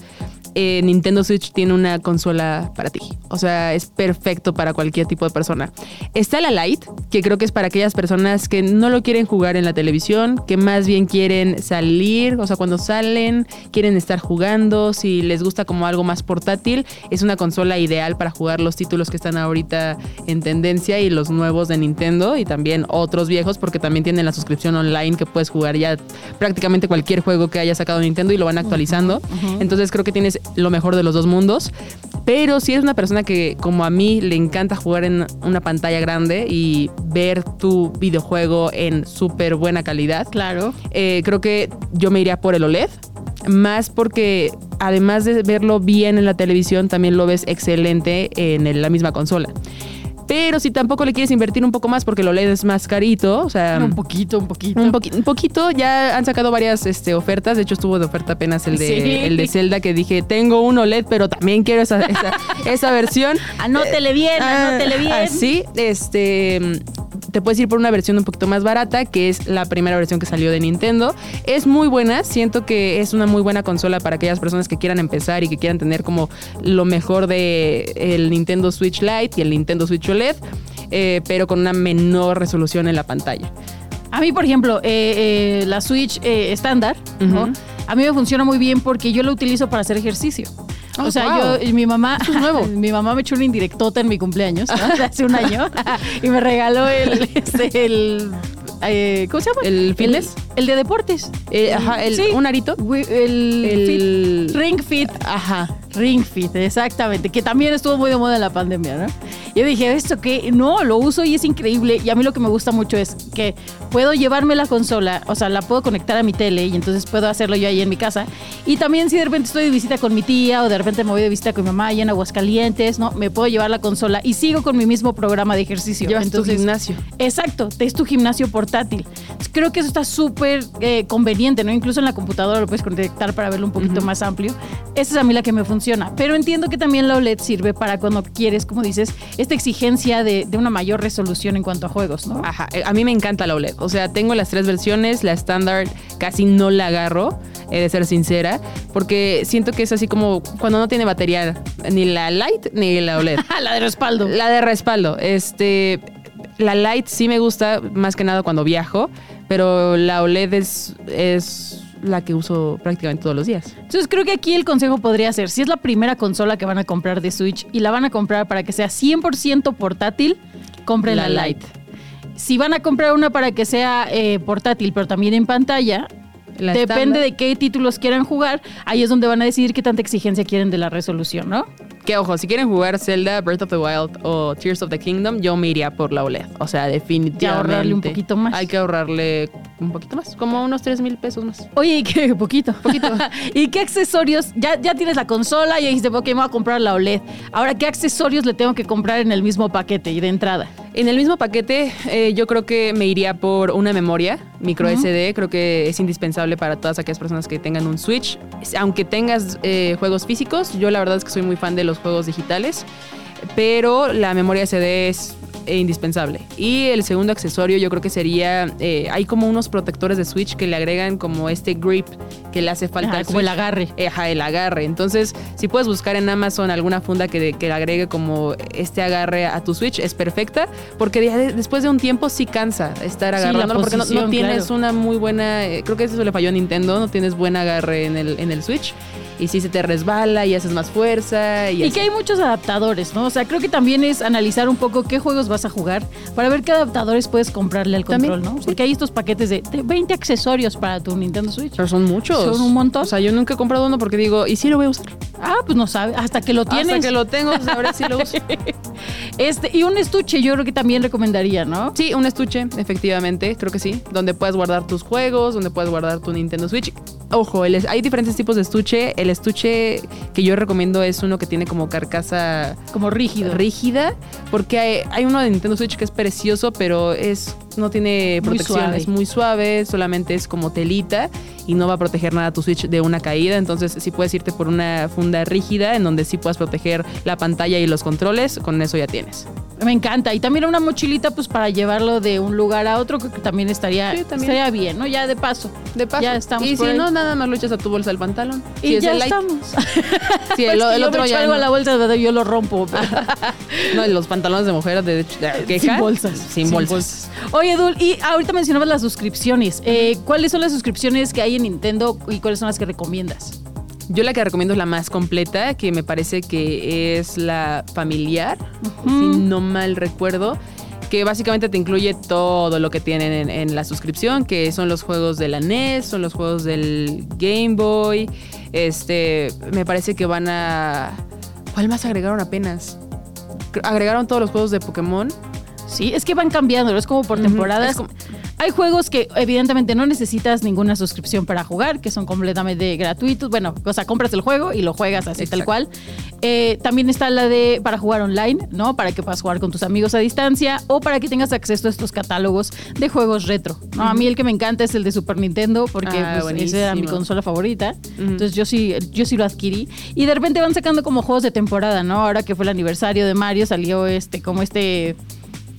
Eh, Nintendo Switch tiene una consola para ti. O sea, es perfecto para cualquier tipo de persona. Está la Lite, que creo que es para aquellas personas que no lo quieren jugar en la televisión, que más bien quieren salir, o sea, cuando salen, quieren estar jugando, si les gusta como algo más portátil, es una consola ideal para jugar los títulos que están ahorita en tendencia y los nuevos de Nintendo y también otros viejos, porque también tienen la suscripción online que puedes jugar ya prácticamente cualquier juego que haya sacado Nintendo y lo van actualizando. Entonces creo que tienes lo mejor de los dos mundos. Pero si eres una persona que, como a mí, le encanta jugar en una pantalla grande y ver tu videojuego en súper buena calidad, Claro. eh, creo que yo me iría por el OLED. Más porque además de verlo bien en la televisión, también lo ves excelente en el- la misma consola. Pero si tampoco le quieres invertir un poco más porque el OLED es más carito, o sea, un poquito, un poquito. un, poqui- un poquito, ya han sacado varias este, ofertas. De hecho, estuvo de oferta apenas el de, Sí. el de Zelda que dije, tengo un OLED, pero también quiero esa, esa, esa versión. Anótele bien, anótele bien. Así, este, te puedes ir por una versión un poquito más barata, que es la primera versión que salió de Nintendo. Es muy buena, siento que es una muy buena consola para aquellas personas que quieran empezar y que quieran tener como lo mejor de el Nintendo Switch Lite y el Nintendo Switch OLED, eh, pero con una menor resolución en la pantalla. A mí, por ejemplo, eh, eh, la Switch estándar, a mí me funciona muy bien porque yo la utilizo para hacer ejercicio. Oh, o sea, wow. yo, y mi mamá, Eso es nuevo. mi mamá me echó una indirectota en mi cumpleaños, ¿no? Hace un año, y me regaló el, este, el, eh, ¿cómo se llama? ¿El fitness? El, de deportes. Eh, ajá, el- Sí. un arito. El, El- Fit- Ring Fit. Ajá. Ring Fit, exactamente, que también estuvo muy de moda en la pandemia, ¿no? Yo dije, ¿esto qué? No, lo uso y es increíble. Y a mí lo que me gusta mucho es que puedo llevarme la consola, o sea, la puedo conectar a mi tele y entonces puedo hacerlo yo ahí en mi casa. Y también si de repente estoy de visita con mi tía o de repente me voy de visita con mi mamá allá en Aguascalientes, ¿no? Me puedo llevar la consola y sigo con mi mismo programa de ejercicio. Llevas tu gimnasio. Exacto, es tu gimnasio portátil. Creo que eso está súper eh, conveniente, ¿no? Incluso en la computadora lo puedes conectar para verlo un poquito más amplio. Esa es a mí la que me funciona. Pero entiendo que también la OLED sirve para cuando quieres, como dices, esta exigencia de, de una mayor resolución en cuanto a juegos, ¿no? Ajá, eh, a mí me encanta la OLED. O sea, tengo las tres versiones. La estándar casi no la agarro, he de ser sincera, porque siento que es así como cuando no tiene batería, ni la Light ni la OLED. la de respaldo. la de respaldo. Este, la Light sí me gusta más que nada cuando viajo, pero la OLED es, es la que uso prácticamente todos los días. Entonces creo que aquí el consejo podría ser, si es la primera consola que van a comprar de Switch y la van a comprar para que sea 100% portátil, compren la, La Lite. Si van a comprar una para que sea eh, portátil, pero también en pantalla, La depende estándar. de qué títulos quieran jugar, ahí es donde van a decidir qué tanta exigencia quieren de la resolución, ¿no? Que ojo, si quieren jugar Zelda, Breath of the Wild o Tears of the Kingdom, yo me iría por la OLED. O sea, definitivamente. ahorrarle un poquito más. Hay que ahorrarle un poquito más, como unos 3 mil pesos más. Oye, ¿y qué? Poquito. Poquito. ¿Y qué accesorios? Ya, ya tienes la consola y dijiste, ok, me voy a comprar la OLED. Ahora, ¿qué accesorios le tengo que comprar en el mismo paquete y de entrada? En el mismo paquete, eh, yo creo que me iría por una memoria micro SD. Creo que es indispensable para todas aquellas personas que tengan un Switch. Aunque tengas eh, juegos físicos, yo la verdad es que soy muy fan de los juegos digitales. Pero la memoria SD es indispensable. Y el segundo accesorio yo creo que sería, eh, hay como unos protectores de Switch que le agregan como este grip que le hace falta. Ajá, al como el agarre. Ajá, el agarre. Entonces, si puedes buscar en Amazon alguna funda que, que le agregue como este agarre a tu Switch, es perfecta, porque de- después de un tiempo sí cansa estar Sí, agarrándolo, porque no, no tienes claro. una muy buena, eh, creo que eso le falló a Nintendo, no tienes buen agarre en el, en el Switch. Y si se te resbala y haces más fuerza. Y, Y así. que hay muchos adaptadores, ¿no? O sea, creo que también es analizar un poco qué juegos vas a jugar para ver qué adaptadores puedes comprarle al También, control, ¿no? sí. Porque hay estos paquetes de, de 20 accesorios para tu Nintendo Switch. Pero son muchos. Son un montón. O sea, yo nunca he comprado uno porque digo, ¿y si lo voy a usar? Ah, pues no sabe, hasta que lo tienes. Hasta que lo tengo, sabré si lo uso. Este, y un estuche yo creo que también recomendaría, ¿no? Sí, un estuche, efectivamente, creo que sí. Donde puedes guardar tus juegos, donde puedes guardar tu Nintendo Switch. Ojo, hay diferentes tipos de estuche. El estuche que yo recomiendo es uno que tiene como carcasa Como rígido. rígida, porque hay, hay uno de Nintendo Switch que es precioso, pero es no tiene protección, es muy suave, solamente es como telita y no va a proteger nada tu Switch de una caída. Entonces, sí puedes irte por una funda rígida en donde sí puedas proteger la pantalla y los controles, con eso ya tienes. Me encanta. Y también una mochilita, pues para llevarlo de un lugar a otro, que también estaría, Sí, también. estaría bien, ¿no? Ya de paso. De paso. Ya estamos Y si ahí. no, nada más lo echas a tu bolsa del pantalón. Y Si es ya el estamos. Sí, Es el, que el yo otro me ya no. a la bolsa, de yo lo rompo. No, los pantalones de mujer de, de queja. Sin bolsas. Sin, bolsas. Oye, Dul, y ahorita mencionabas las suscripciones. Eh, ¿Cuáles son las suscripciones que hay en Nintendo y cuáles son las que recomiendas? Yo la que recomiendo es la más completa, que me parece que es la familiar, si no mal recuerdo, que básicamente te incluye todo lo que tienen en, en la suscripción, que son los juegos de la NES, son los juegos del Game Boy. Este, me parece que van a... ¿Cuál más agregaron apenas? Agregaron todos los juegos de Pokémon. Sí, es que van cambiando, es como por temporadas. es como- Hay juegos que evidentemente no necesitas ninguna suscripción para jugar, que son completamente gratuitos. Bueno, o sea, compras el juego y lo juegas así tal cual. Eh, también está la de para jugar online, ¿no? Para que puedas jugar con tus amigos a distancia o para que tengas acceso a estos catálogos de juegos retro. ¿no? A mí el que me encanta es el de Super Nintendo porque Ah, pues, esa era mi consola favorita. Entonces yo sí, yo sí lo adquirí. Y de repente van sacando como juegos de temporada, ¿no? Ahora que fue el aniversario de Mario, salió este, como este.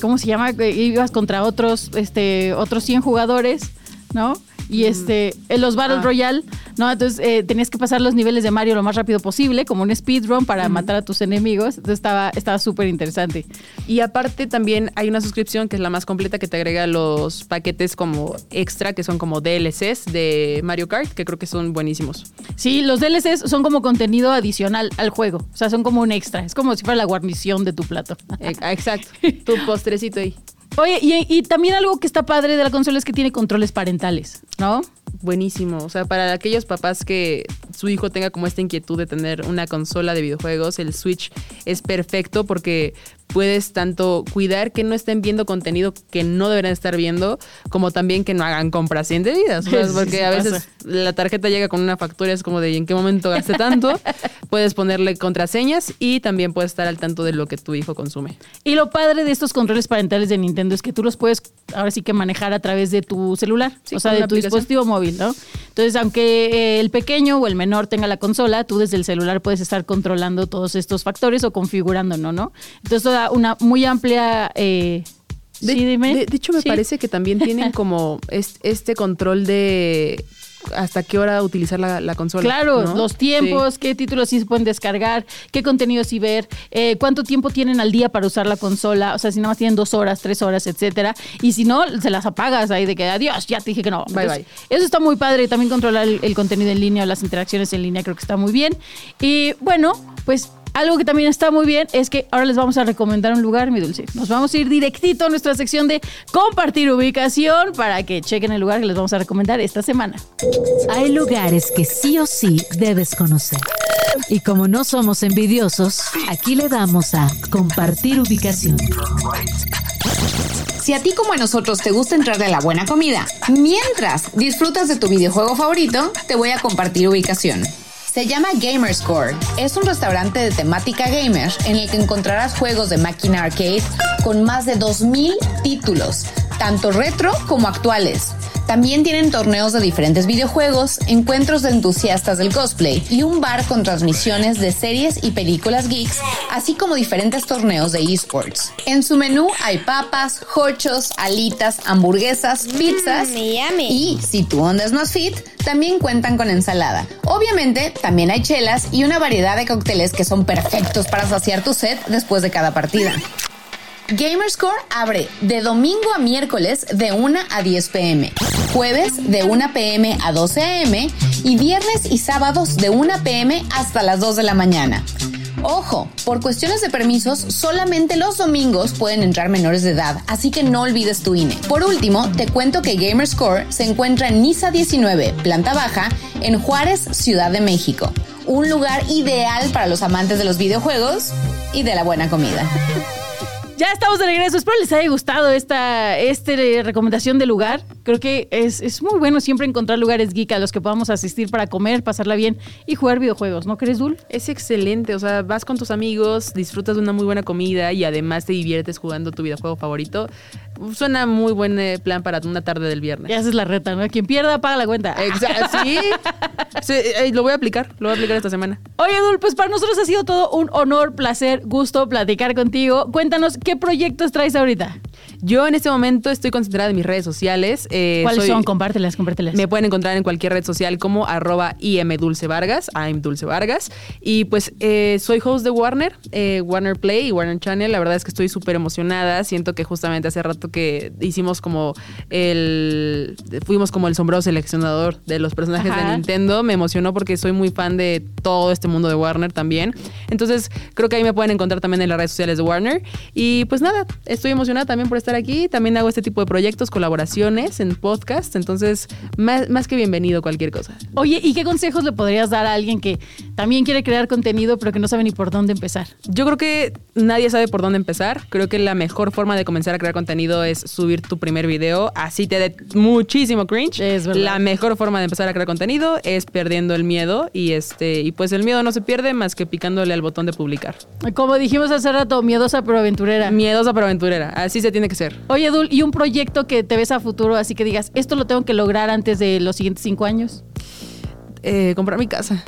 ¿Cómo se llama? Ibas contra otros, este, otros 100 jugadores, ¿no? Y este, en los Battle Ah. Royale, ¿no? Entonces eh, tenías que pasar los niveles de Mario lo más rápido posible, como un speedrun para matar a tus enemigos. Entonces estaba estaba súper interesante. Y aparte también hay una suscripción que es la más completa que te agrega los paquetes como extra, que son como DLCs de Mario Kart, que creo que son buenísimos. Sí, los DLCs son como contenido adicional al juego. O sea, son como un extra. Es como si fuera la guarnición de tu plato. Eh, Exacto, tu postrecito ahí. Oye, y, también algo que está padre de la consola es que tiene controles parentales, ¿no? Buenísimo. O sea, para aquellos papás que su hijo tenga como esta inquietud de tener una consola de videojuegos, el Switch es perfecto porque puedes tanto cuidar que no estén viendo contenido que no deberían estar viendo, como también que no hagan compras indebidas. Porque sí a veces pasa. la tarjeta llega con una factura, es como de ¿en qué momento gasté tanto? puedes ponerle contraseñas y también puedes estar al tanto de lo que tu hijo consume. Y lo padre de estos controles parentales de Nintendo es que tú los puedes ahora sí que manejar a través de tu celular, Sí, o sea, de tu aplicación. dispositivo móvil, ¿no? Entonces, aunque eh, el pequeño o el menor tenga la consola, tú desde el celular puedes estar controlando todos estos factores o configurando, ¿no? ¿no? Entonces, una muy amplia... eh, De, sí, dime. de- de hecho, me Sí. parece que también tienen como es- este control de hasta qué hora utilizar la, la consola. Claro, ¿no? los tiempos, qué títulos sí se pueden descargar, qué contenidos sí ver, eh, cuánto tiempo tienen al día para usar la consola, o sea, si nada más tienen dos horas, tres horas, etcétera. Y si no, se las apagas ahí de que adiós, ya te dije que no. Bye, Entonces, Eso está muy padre. También controlar el, el contenido en línea o las interacciones en línea creo que está muy bien. Y bueno, pues algo que también está muy bien es que ahora les vamos a recomendar un lugar, mi dulce. Nos vamos a ir directito a nuestra sección de compartir ubicación para que chequen el lugar que les vamos a recomendar esta semana. Hay lugares que sí o sí debes conocer. Y como no somos envidiosos, aquí le damos a compartir ubicación. Si a ti como a nosotros te gusta entrarle a la buena comida, mientras disfrutas de tu videojuego favorito, te voy a compartir ubicación. Se llama Gamerscore. Es un restaurante de temática gamer en el que encontrarás juegos de máquina arcade con más de 2.000 títulos, tanto retro como actuales. También tienen torneos de diferentes videojuegos, encuentros de entusiastas del cosplay y un bar con transmisiones de series y películas geeks, así como diferentes torneos de esports. En su menú hay papas, hochos, alitas, hamburguesas, pizzas y, si tu onda es más fit, también cuentan con ensalada. Obviamente, también hay chelas y una variedad de cócteles que son perfectos para saciar tu sed después de cada partida. Gamerscore abre de domingo a miércoles de 1 a 10 pm, jueves de 1 pm a 12 am y viernes y sábados de 1 pm hasta las 2 de la mañana. Ojo, por cuestiones de permisos, solamente los domingos pueden entrar menores de edad, así que no olvides tu INE. Por último, te cuento que Gamerscore se encuentra en Nisa 19, planta baja, en Juárez, Ciudad de México. Un lugar ideal para los amantes de los videojuegos y de la buena comida. Ya estamos de regreso. Espero les haya gustado esta, recomendación de lugar. Creo que es, es, muy bueno siempre encontrar lugares geek a los que podamos asistir para comer, pasarla bien y jugar videojuegos. ¿No crees, Dul? Es excelente. O sea, vas con tus amigos, disfrutas de una muy buena comida y además te diviertes jugando tu videojuego favorito. Suena muy buen eh, plan para una tarde del viernes. Y haces la reta, ¿no? Quien pierda, paga la cuenta. Exacto. Sí. sí eh, lo voy a aplicar. Lo voy a aplicar esta semana. Oye, Dul, pues para nosotros ha sido todo un honor, placer, gusto platicar contigo. Cuéntanos, ¿qué proyectos traes ahorita? Yo en este momento estoy concentrada en mis redes sociales. Eh, ¿Cuáles son? Compártelas, compártelas. Me pueden encontrar en cualquier red social como arroba imdulcevargas, I'm Dulce Vargas. Y pues eh, soy host de Warner, eh, Warner Play y Warner Channel. La verdad es que estoy súper emocionada. Siento que justamente hace rato que hicimos como el... Fuimos como el sombrero seleccionador de los personajes de Nintendo. Me emocionó porque soy muy fan de todo este mundo de Warner también. Entonces creo que ahí me pueden encontrar también en las redes sociales de Warner. Y pues nada, estoy emocionada también por estar aquí. También hago este tipo de proyectos, colaboraciones en podcast. Entonces, más, más que bienvenido cualquier cosa. Oye, ¿y qué consejos le podrías dar a alguien que también quiere crear contenido, pero que no sabe ni por dónde empezar? Yo creo que nadie sabe por dónde empezar. Creo que la mejor forma de comenzar a crear contenido es subir tu primer video. Así te dé muchísimo cringe. Es verdad. La mejor forma de empezar a crear contenido es perdiendo el miedo. Y este, y pues el miedo no se pierde más que picándole al botón de publicar. Como dijimos hace rato, miedosa pero aventurera. Miedosa pero aventurera. Así se tiene que ser. Oye, Dul, ¿y un proyecto que te ves a futuro, así que digas, esto lo tengo que lograr antes de los siguientes cinco años? Eh, comprar mi casa.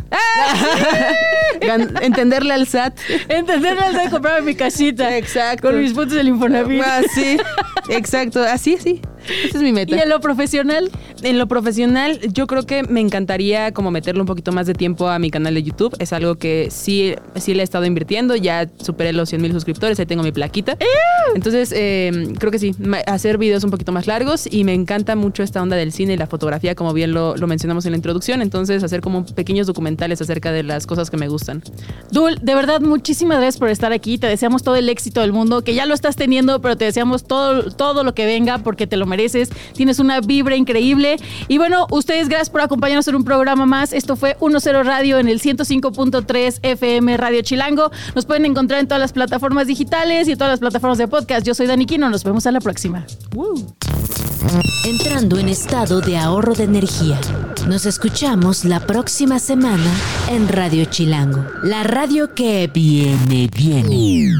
Entenderle al SAT. Entenderle al SAT, comprar mi casita. Exacto. Con mis puntos del Infonavit. Ah, sí, exacto. Así, sí. Esa es mi meta. ¿Y en lo profesional? En lo profesional, yo creo que me encantaría como meterle un poquito más de tiempo a mi canal de YouTube. Es algo que sí, sí le he estado invirtiendo. Ya superé los 100 mil suscriptores, ahí tengo mi plaquita. Entonces, eh, creo que sí, hacer videos un poquito más largos y me encanta mucho esta onda del cine y la fotografía, como bien lo, lo mencionamos en la introducción. Entonces, hacer como pequeños documentales acerca de las cosas que me gustan. Dul, de verdad, muchísimas gracias por estar aquí. Te deseamos todo el éxito del mundo, que ya lo estás teniendo, pero te deseamos todo, todo lo que venga porque te lo mereces. Tienes una vibra increíble. Y bueno, ustedes, gracias por acompañarnos en un programa más. Esto fue 1-0 Radio en el 105.3 FM Radio Chilango. Nos pueden encontrar en todas las plataformas digitales y en todas las plataformas de podcast. Yo soy Dani Quino. Nos vemos a la próxima. Entrando en estado de ahorro de energía. Nos escuchamos la próxima semana en Radio Chilango. La radio que viene, viene.